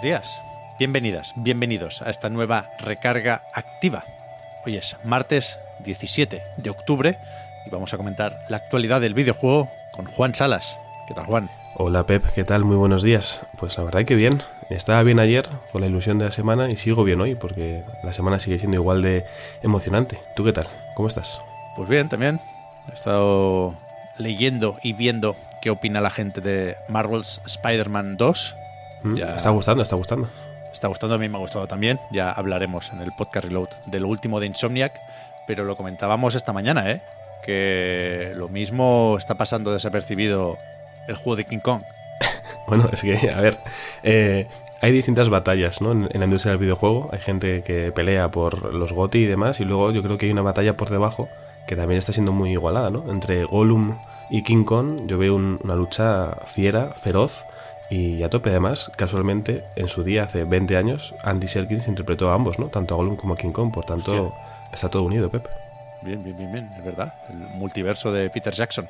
Buenos días, bienvenidas, bienvenidos a esta nueva recarga activa. Hoy es martes 17 de octubre y vamos a comentar la actualidad del videojuego con Juan Salas. ¿Qué tal, Juan? Hola Pep, ¿qué tal? Muy buenos días. Pues la verdad que bien. Estaba bien ayer con la ilusión de la semana y sigo bien hoy porque la semana sigue siendo igual de emocionante. ¿Tú qué tal? ¿Cómo estás? Pues bien, también. He estado leyendo y viendo qué opina la gente de Marvel's Spider-Man 2. ¿Mm? Ya- Está gustando, está gustando. Está gustando, a mí me ha gustado también. Ya hablaremos en el podcast Reload de lo último de Insomniac, pero lo comentábamos esta mañana, ¿eh? Que lo mismo está pasando desapercibido el juego de King Kong. Bueno, es que, a ver, eh, hay distintas batallas ¿no? en, la industria del videojuego. Hay gente que pelea por los GOTY y demás, y luego yo creo que hay una batalla por debajo que también está siendo muy igualada, ¿no? Entre Gollum y King Kong, yo veo un- una lucha fiera, feroz y a tope. Además, casualmente, en su día, hace 20 años, Andy Serkins interpretó a ambos, ¿no? Tanto a Gollum como a King Kong, por tanto, Hostia. está todo unido, Pep. Bien, bien, bien, bien, es verdad. El multiverso de Peter Jackson.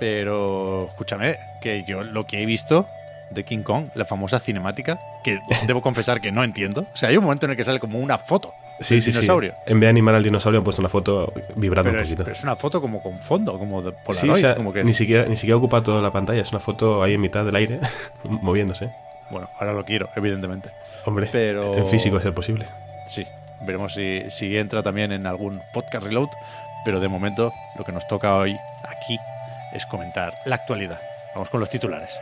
Pero escúchame, que yo lo que he visto de King Kong, la famosa cinemática, que debo confesar que no entiendo. O sea, hay un momento en el que sale como una foto Sí, sí, dinosaurio. sí. En vez de animar al dinosaurio han puesto una foto vibrando Pero un es, poquito. pero es una foto como con fondo, como de Sí, Polaroid. o sea, como que ni, siquiera, ni siquiera ocupa toda la pantalla, es una foto ahí en mitad del aire, moviéndose. Bueno, ahora lo quiero, evidentemente. Hombre, Pero- en físico es ser posible. Sí, veremos si, si entra también en algún podcast reload, pero de momento lo que nos toca hoy aquí es comentar la actualidad. Vamos con los titulares.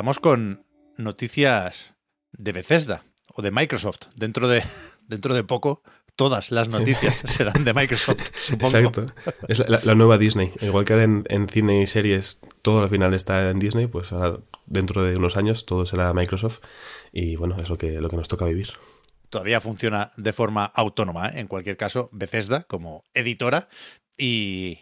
Empezamos con noticias de Bethesda o de Microsoft. Dentro de, dentro de poco, todas las noticias serán de Microsoft, supongo. Exacto. Es la, nueva Disney. Igual que ahora en, en cine y series todo al final está en Disney, pues ahora dentro de unos años todo será Microsoft. Y bueno, es lo que, lo que nos toca vivir. Todavía funciona de forma autónoma, ¿eh? en cualquier caso, Bethesda como editora. Y,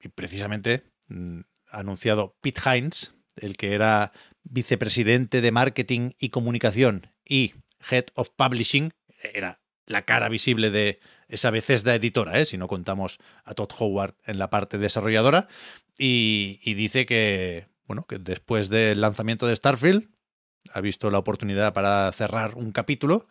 y precisamente mm, ha anunciado Pete Hines, el que era vicepresidente de marketing y comunicación y head of publishing, era la cara visible de esa Bethesda editora, ¿eh? si no contamos a Todd Howard en la parte desarrolladora, y, y dice que, bueno, que después del lanzamiento de Starfield ha visto la oportunidad para cerrar un capítulo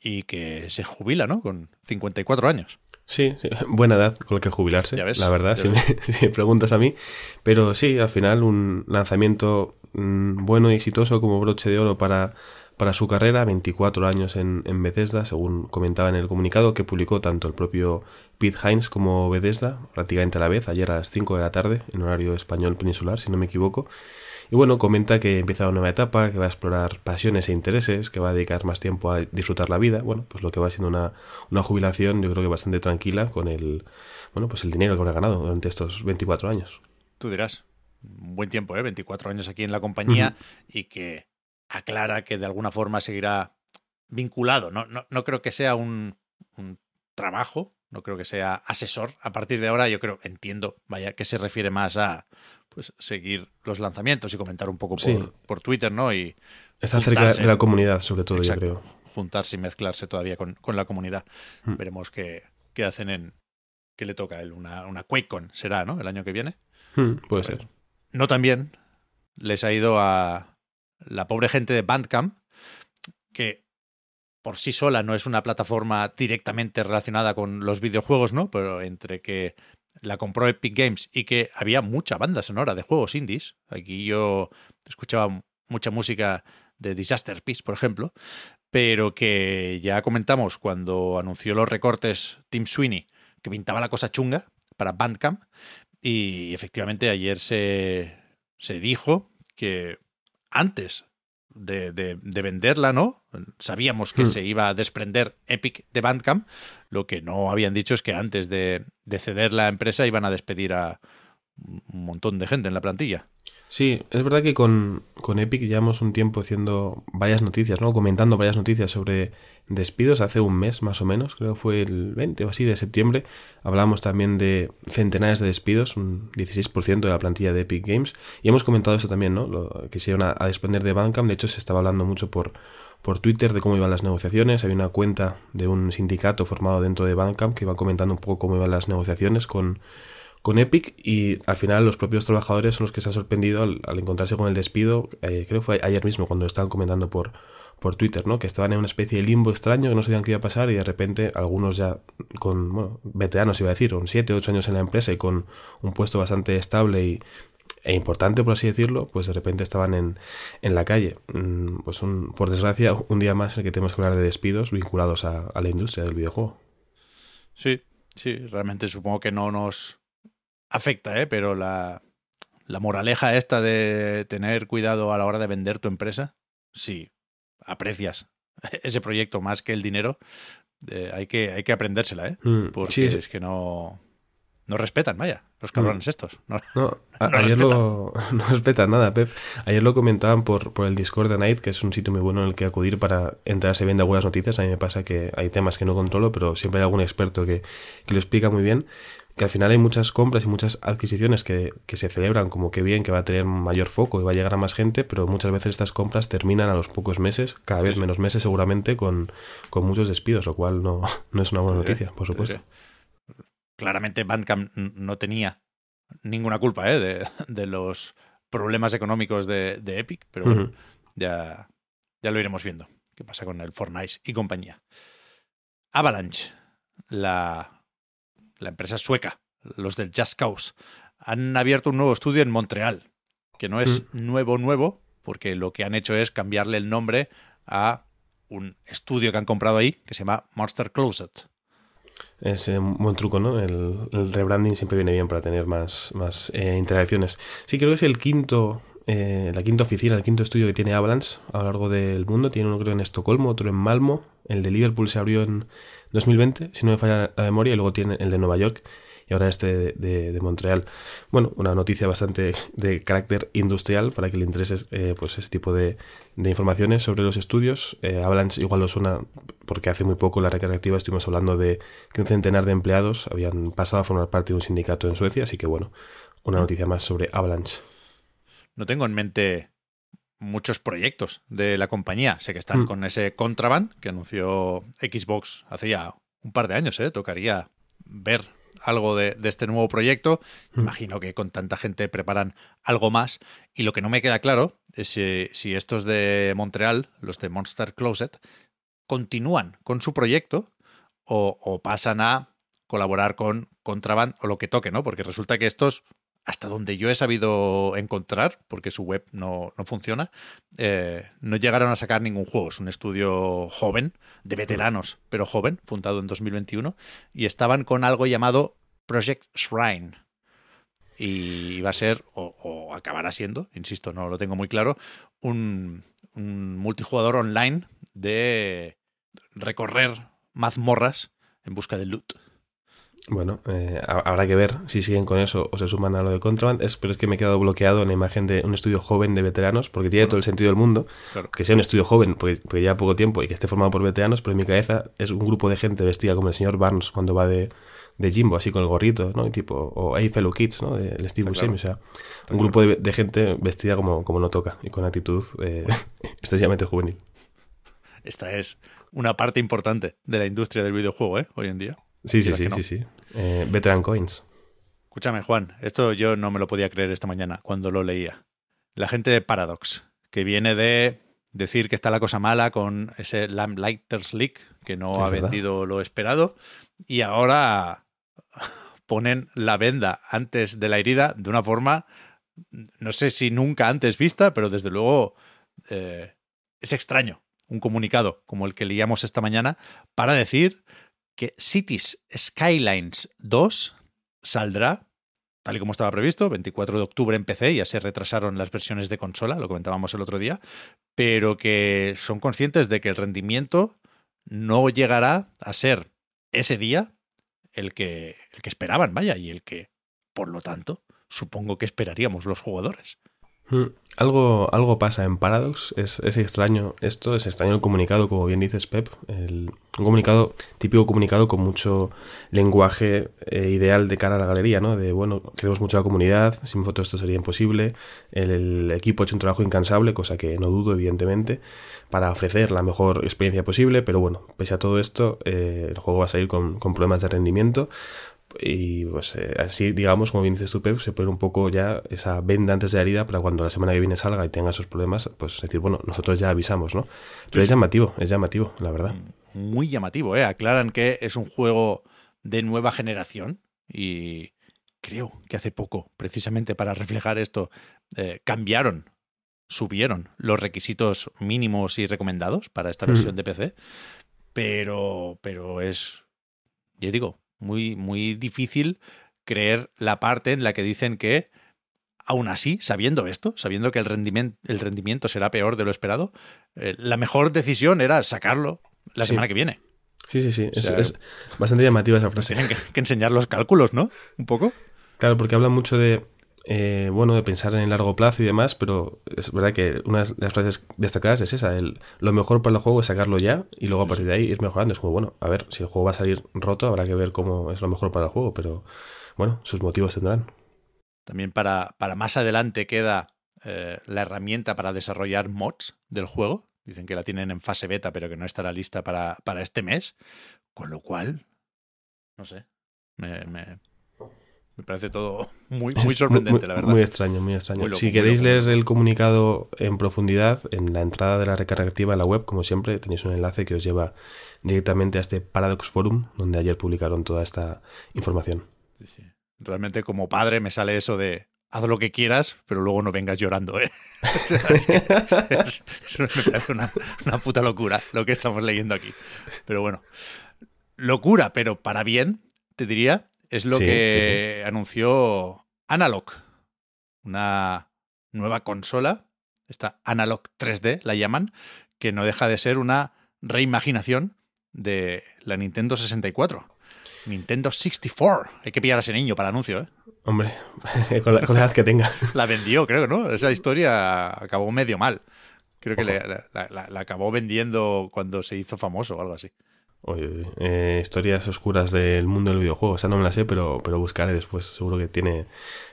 y que se jubila, ¿no? Con 54 años. Sí, sí, buena edad con la que jubilarse, Ya ves, la verdad, ya si me, si me preguntas a mí. Pero sí, al final un lanzamiento mm, bueno y exitoso como broche de oro para, para su carrera, 24 años en, en Bethesda, según comentaba en el comunicado que publicó tanto el propio Pete Hines como Bethesda, prácticamente a la vez, ayer a las 5 de la tarde, en horario español peninsular, si no me equivoco. Y bueno, comenta que empieza una nueva etapa, que va a explorar pasiones e intereses, que va a dedicar más tiempo a disfrutar la vida. Bueno, pues lo que va siendo una, una jubilación, yo creo que bastante tranquila con el, bueno, pues el dinero que habrá ganado durante estos 24 años. Tú dirás, un buen tiempo, ¿eh? 24 años aquí en la compañía y que aclara que de alguna forma seguirá vinculado. No, no, no creo que sea un, un trabajo, no creo que sea asesor. A partir de ahora yo creo, entiendo, vaya, que se refiere más a pues seguir los lanzamientos y comentar un poco por, Sí. por Twitter, ¿no? Y Está cerca de la comunidad, sobre todo, Exacto. yo creo. juntarse y mezclarse todavía con, con la comunidad. Hmm. Veremos qué, qué hacen en. ¿Qué le toca a él? Una, una QuakeCon será, ¿no? El año que viene. Hmm, puede ser. No tan bien les ha ido a la pobre gente de Bandcamp, que por sí sola no es una plataforma directamente relacionada con los videojuegos, ¿no? Pero entre que la compró Epic Games y que había mucha banda sonora de juegos indies. Aquí yo escuchaba mucha música de Disaster Peace, por ejemplo, pero que ya comentamos cuando anunció los recortes Tim Sweeney, que pintaba la cosa chunga para Bandcamp, Y efectivamente ayer se, se dijo que antes de, de, de, venderla, ¿no? Sabíamos que Hmm. se iba a desprender Epic de Bandcamp. Lo que no habían dicho es que antes de, de ceder la empresa iban a despedir a un montón de gente en la plantilla. Sí, es verdad que con, con Epic llevamos un tiempo haciendo varias noticias, ¿no? Comentando varias noticias sobre despidos hace un mes más o menos, creo fue el 20 o así de septiembre. Hablamos también de centenares de despidos, un 16% de la plantilla de Epic Games. Y hemos comentado eso también, ¿no? Lo, que se iban a, a desprender de Bandcamp. De hecho, se estaba hablando mucho por, por Twitter de cómo iban las negociaciones. Había una cuenta de un sindicato formado dentro de Bandcamp que iba comentando un poco cómo iban las negociaciones con con Epic y al final los propios trabajadores son los que se han sorprendido al, al encontrarse con el despido, eh, creo que fue ayer mismo cuando estaban comentando por, por Twitter, ¿no? que estaban en una especie de limbo extraño, que no sabían qué iba a pasar y de repente algunos ya con, bueno, veteranos iba a decir, con 7, 8 años en la empresa y con un puesto bastante estable y, e importante, por así decirlo, pues de repente estaban en, en la calle. Mm, Pues un, por desgracia, un día más en el que tenemos que hablar de despidos vinculados a, la industria del videojuego. Sí, sí, realmente supongo que no nos afecta, ¿eh? pero la, la moraleja esta de tener cuidado a la hora de vender tu empresa, si aprecias ese proyecto más que el dinero, eh, hay, que, hay que aprendérsela, ¿eh? Mm, porque sí, es que no, no respetan, vaya, los cabrones estos. No, No, a- No ayer lo. No respetan nada, Pep. Ayer lo comentaban por, por el Discord de Night, que es un sitio muy bueno en el que acudir para enterarse bien de algunas noticias. A mí me pasa que hay temas que no controlo, pero siempre hay algún experto que, que lo explica muy bien. Que al final hay muchas compras y muchas adquisiciones que, que se celebran como que bien, que va a tener mayor foco y va a llegar a más gente, pero muchas veces estas compras terminan a los pocos meses, cada vez menos meses seguramente, con, con muchos despidos, lo cual no, no es una buena noticia, por supuesto. Claramente Bandcamp no tenía ninguna culpa ¿eh? de, de los problemas económicos de, de Epic, pero bueno, ya, ya lo iremos viendo. ¿Qué pasa con el Fortnite y compañía? Avalanche, la, la empresa sueca, los del Just Cause, han abierto un nuevo estudio en Montreal, que no es nuevo, nuevo, porque lo que han hecho es cambiarle el nombre a un estudio que han comprado ahí, que se llama Monster Closet. Es eh, un buen truco, ¿no? El, el rebranding siempre viene bien para tener más, más eh, interacciones. Sí, creo que es el quinto, eh, la quinta oficina, el quinto estudio que tiene Avalanche a lo largo del mundo. Tiene uno creo en Estocolmo, otro en Malmo. El de Liverpool se abrió en 2020, si no me falla la memoria, y luego tiene el de Nueva York y ahora este de, de- de Montreal. Bueno, una noticia bastante de carácter industrial para que le interese eh, pues ese tipo de, de informaciones sobre los estudios. Eh, Avalanche igual lo suena porque hace muy poco en la recarga activa estuvimos hablando de que un centenar de empleados habían pasado a formar parte de un sindicato en Suecia, así que bueno, una noticia más sobre Avalanche. no tengo en mente muchos proyectos de la compañía. Sé que están Mm. con ese Contraband que anunció Xbox hace ya un par de años. ¿eh? Tocaría ver algo de, de este nuevo proyecto. Mm. Imagino que con tanta gente preparan algo más. Y lo que no me queda claro es si, si estos de Montreal, los de Monster Closet, continúan con su proyecto o, o pasan a colaborar con Contraband o lo que toque, ¿no? Porque resulta que estos, hasta donde yo he sabido encontrar, porque su web no, no funciona, eh, no llegaron a sacar ningún juego. Es un estudio joven, de veteranos, pero joven, fundado en 2021, y estaban con algo llamado Project Shrine. Y va a ser, o, o acabará siendo, insisto, no lo tengo muy claro, un, un multijugador online de recorrer mazmorras en busca de loot. Bueno, eh, ha- habrá que ver si siguen con eso o se suman a lo de Contraband. Es, pero es que me he quedado bloqueado en la imagen de un estudio joven de veteranos, porque tiene todo el sentido del mundo Claro. que sea un estudio joven, porque, porque lleva poco tiempo y que esté formado por veteranos, pero en mi cabeza es un grupo de gente vestida como el señor Barnes cuando va de, de Jimbo, así con el gorrito, ¿no? Y tipo, o Hey Fellow Kids, ¿no? Del Steve Buscemi, claro. o sea, un grupo de, de gente vestida como, como no toca y con actitud eh, excesivamente juvenil. Esta es una parte importante de la industria del videojuego, ¿eh? Hoy en día. Sí, sí, sí, no. sí, sí. Eh, veteran Coins. Escúchame, Juan, esto yo no me lo podía creer esta mañana cuando lo leía. La gente de Paradox, que viene de decir que está la cosa mala con ese Lamplighters Leak, que no Es ha verdad. vendido lo esperado, y ahora ponen la venda antes de la herida de una forma, no sé si nunca antes vista, pero desde luego eh, es extraño un comunicado como el que leíamos esta mañana para decir que Cities Skylines 2 saldrá tal y como estaba previsto, 24 de octubre en PC, ya se retrasaron las versiones de consola, lo comentábamos el otro día, pero que son conscientes de que el rendimiento no llegará a ser ese día el que, el que esperaban, vaya, y el que, por lo tanto, supongo que esperaríamos los jugadores. Hmm. Algo, algo pasa en Paradox, es, es, extraño esto, es extraño el comunicado, como bien dices Pep, el, un comunicado, típico comunicado con mucho lenguaje eh, ideal de cara a la galería, ¿no? De, bueno, queremos mucho la comunidad, sin fotos esto sería imposible, el, el, equipo ha hecho un trabajo incansable, cosa que no dudo, evidentemente, para ofrecer la mejor experiencia posible, pero bueno, pese a todo esto, eh, el juego va a salir con, con problemas de rendimiento, y pues eh, así, digamos, como bien dices tú, Pep, se pone un poco ya esa venda antes de la herida para cuando la semana que viene salga y tenga esos problemas, pues decir, bueno, nosotros ya avisamos, ¿no? Pero es llamativo, es llamativo, la verdad. Muy llamativo, ¿eh? Aclaran que es un juego de nueva generación y creo que hace poco, precisamente para reflejar esto, eh, cambiaron, subieron los requisitos mínimos y recomendados para esta versión mm. de PC, pero, pero es, yo digo, muy, muy difícil creer la parte en la que dicen que, aún así, sabiendo esto, sabiendo que el rendimiento, el rendimiento será peor de lo esperado, eh, la mejor decisión era sacarlo la semana que viene. Sí, sí, sí. O sea, es, es, bastante llamativa esa frase. Tienen que, que, enseñar los cálculos, ¿no? Un poco. Claro, porque hablan mucho de. Eh, bueno, de pensar en el largo plazo y demás, pero es verdad que una de las frases destacadas es esa: el, lo mejor para el juego es sacarlo ya y luego a partir de ahí ir mejorando. Es como, bueno, a ver, si el juego va a salir roto, habrá que ver cómo es lo mejor para el juego, pero bueno, sus motivos tendrán. También para, para más adelante queda eh, la herramienta para desarrollar mods del juego. Dicen que la tienen en fase beta, pero que no estará lista para, para este mes. Con lo cual, no sé, me, me, me parece todo muy, muy sorprendente, muy, la verdad. Muy extraño, muy extraño. Muy loco, si queréis leer el comunicado en profundidad, en la entrada de la recarga activa en la web, como siempre, tenéis un enlace que os lleva directamente a este Paradox Forum, donde ayer publicaron toda esta información. Sí, sí. Realmente como padre me sale eso de haz lo que quieras, pero luego no vengas llorando, ¿eh? es, me parece una, una puta locura lo que estamos leyendo aquí. Pero bueno, locura, pero para bien, te diría, es lo Sí, que sí, anunció Analog, una nueva consola, esta Analog 3D la llaman, que no deja de ser una reimaginación de la Nintendo 64. Nintendo 64. Hay que pillar a ese niño para el anuncio, ¿eh? Hombre, con la, con la edad que tenga. La vendió, creo, ¿no? Esa historia acabó medio mal. Creo que la, la, acabó vendiendo cuando se hizo famoso o algo así. Eh, historias oscuras del mundo del videojuego. O sea, no me la sé, pero, pero buscaré después. Seguro que tiene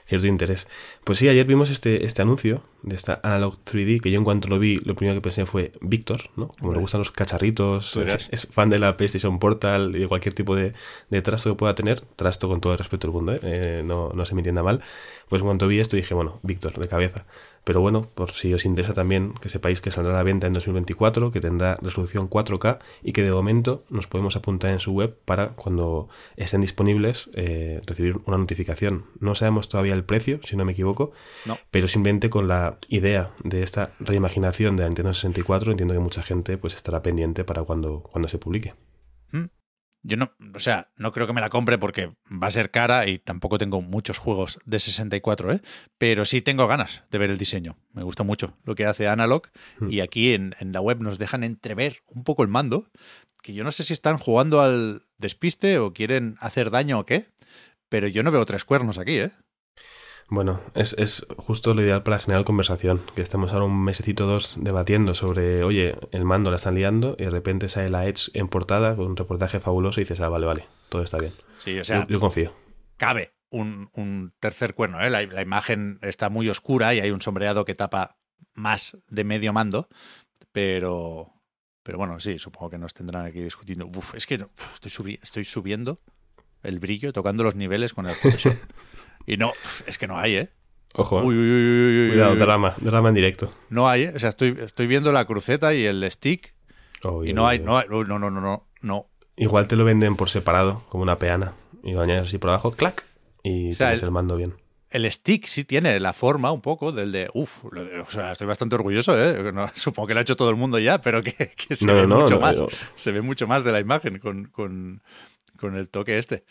cierto interés. Pues sí, ayer vimos este, este anuncio de esta Analog 3D, que yo en cuanto lo vi, lo primero que pensé fue Víctor, ¿no? Como le gustan los cacharritos, es fan de la PlayStation Portal y de cualquier tipo de, de trasto que pueda tener. Trasto con todo el respeto del mundo, ¿eh? Eh, no, no se me entienda mal. Pues en cuanto vi esto dije, bueno, Víctor, de cabeza. Pero bueno, por si os interesa también que sepáis que saldrá a la venta en 2024, que tendrá resolución 4K y que de momento nos podemos apuntar en su web para cuando estén disponibles eh, recibir una notificación. No sabemos todavía el precio, si no me equivoco, No. pero simplemente con la idea de esta reimaginación de la Nintendo 64 entiendo que mucha gente pues estará pendiente para cuando, cuando se publique. Yo no, o sea, no creo que me la compre porque va a ser cara y tampoco tengo muchos juegos de 64, ¿eh? Pero sí tengo ganas de ver el diseño. Me gusta mucho lo que hace Analog Mm. y aquí en, en la web nos dejan entrever un poco el mando, que yo no sé si están jugando al despiste o quieren hacer daño o qué, pero yo no veo tres cuernos aquí, ¿eh? Bueno, es, es justo lo ideal para generar conversación, que estemos ahora un mesecito o dos debatiendo sobre, oye, el mando la están liando y de repente sale la Edge en portada con un reportaje fabuloso y dices, ah, vale, vale, todo está bien. Sí, o sea, yo, yo confío. cabe un, un tercer cuerno, ¿eh? La, la imagen está muy oscura y hay un sombreado que tapa más de medio mando, pero... Pero bueno, sí, supongo que nos tendrán aquí discutiendo. Uf, es que uf, estoy, subi estoy subiendo el brillo, tocando los niveles con el Photoshop. y no, es que no hay, ¿eh? Ojo, Uy, uy, uy, uy, uy, cuidado, uy, uy. drama, drama en directo. No hay, ¿eh? O sea, estoy, estoy viendo la cruceta y el stick Uy, y no hay, no hay, no, no, no, no, no. Igual te lo venden por separado, como una peana, y lo añades así por abajo, clac, y O sea, tienes el- el mando bien. El stick sí tiene la forma un poco del de. Uf, lo de- o sea, estoy bastante orgulloso, ¿eh? No, supongo que lo ha hecho todo el mundo ya, pero que, que se No, ve no, mucho más. Se ve mucho más de la imagen con, con, con el toque este.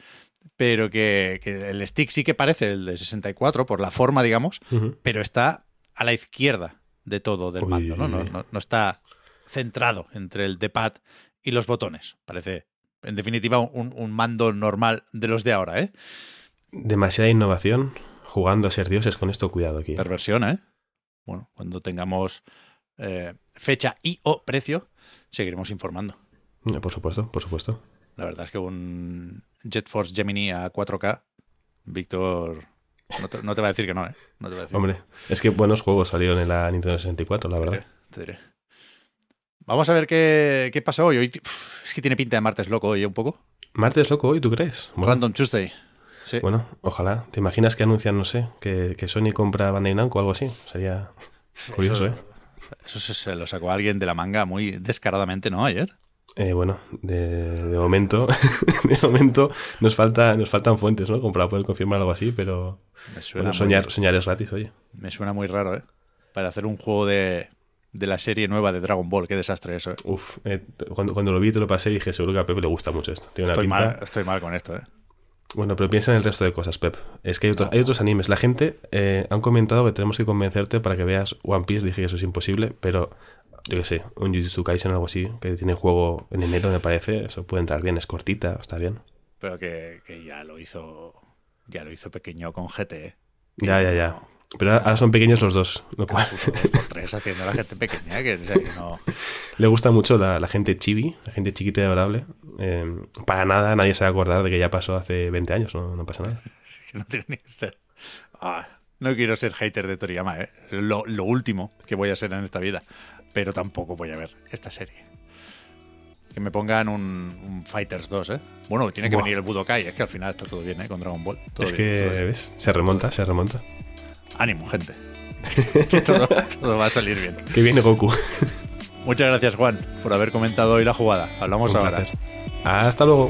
Pero que, que el stick sí que parece el de 64 por la forma, digamos, pero está a la izquierda de todo del Uy, mando, ¿no? No, uy. no- no está centrado entre el D-pad y los botones. Parece, en definitiva, un, un mando normal de los de ahora, ¿eh? Demasiada innovación jugando a ser dioses con esto, cuidado aquí. Perversión, ¿eh? Bueno, cuando tengamos eh, fecha y o precio, seguiremos informando. Eh, Por supuesto, por supuesto. La verdad es que un Jet Force Gemini a 4K, Víctor, no te, no te va a decir que no, ¿eh? No te va a decir Hombre, es que buenos juegos salieron en la Nintendo 64, la Te verdad. diré, te diré. Vamos a ver qué, qué pasa hoy. hoy. uf, Es que tiene pinta de martes loco hoy, ¿eh? un poco. Martes loco hoy, ¿tú crees? Bueno, Random Tuesday. Sí. bueno, ojalá. ¿Te imaginas que anuncian, no sé, que, que Sony compra Bandai Namco o algo así? Sería curioso, eso, ¿eh? Eso se lo sacó alguien de la manga muy descaradamente, ¿no? Ayer. Eh, bueno, de, de momento, de momento nos falta, nos faltan fuentes, ¿no? Como para poder confirmar algo así, pero Me suena, bueno, soñar, soñar es gratis, oye. Muy, me suena muy raro, ¿eh? Para hacer un juego de, de la serie nueva de Dragon Ball. Qué desastre eso, ¿eh? Uf, eh, cuando, cuando lo vi te lo pasé y dije, seguro que a Pepe le gusta mucho esto. Tiene una Estoy pinta. mal, estoy mal con esto, ¿eh? Bueno, pero piensa en el resto de cosas, Pep. Es que hay otros, hay otros animes. La gente eh, han comentado que tenemos que convencerte para que veas One Piece. Dije que eso es imposible, pero yo qué sé, un Jujutsu Kaisen o algo así, que tiene juego en enero, me parece. Eso puede entrar bien, es cortita, está bien. Pero que, que ya lo hizo. Ya lo hizo pequeño con GT, ¿eh? Ya, ya, ya. Pero ahora son pequeños los dos, lo cual por tres haciendo la gente pequeña, que, o sea, que no. le gusta mucho la, la gente chibi, la gente chiquita y adorable. Eh, para nada nadie se va a acordar de que ya pasó hace 20 años, no, no pasa nada. que no tiene ni que ser. Ah, no quiero ser hater de Toriyama, ¿eh? Lo, lo último que voy a ser en esta vida. Pero tampoco voy a ver esta serie. Que me pongan un, un Fighters 2, ¿eh? Bueno, tiene que venir el Budokai, es que al final está todo bien, ¿eh? Con Dragon Ball. Todo es bien, que, todo bien. ¿ves? Se remonta, se remonta. Ánimo, gente. que todo, todo va a salir bien. Que viene Goku. Muchas gracias, Juan, por haber comentado hoy la jugada. Hablamos Un ahora. placer. Hasta luego.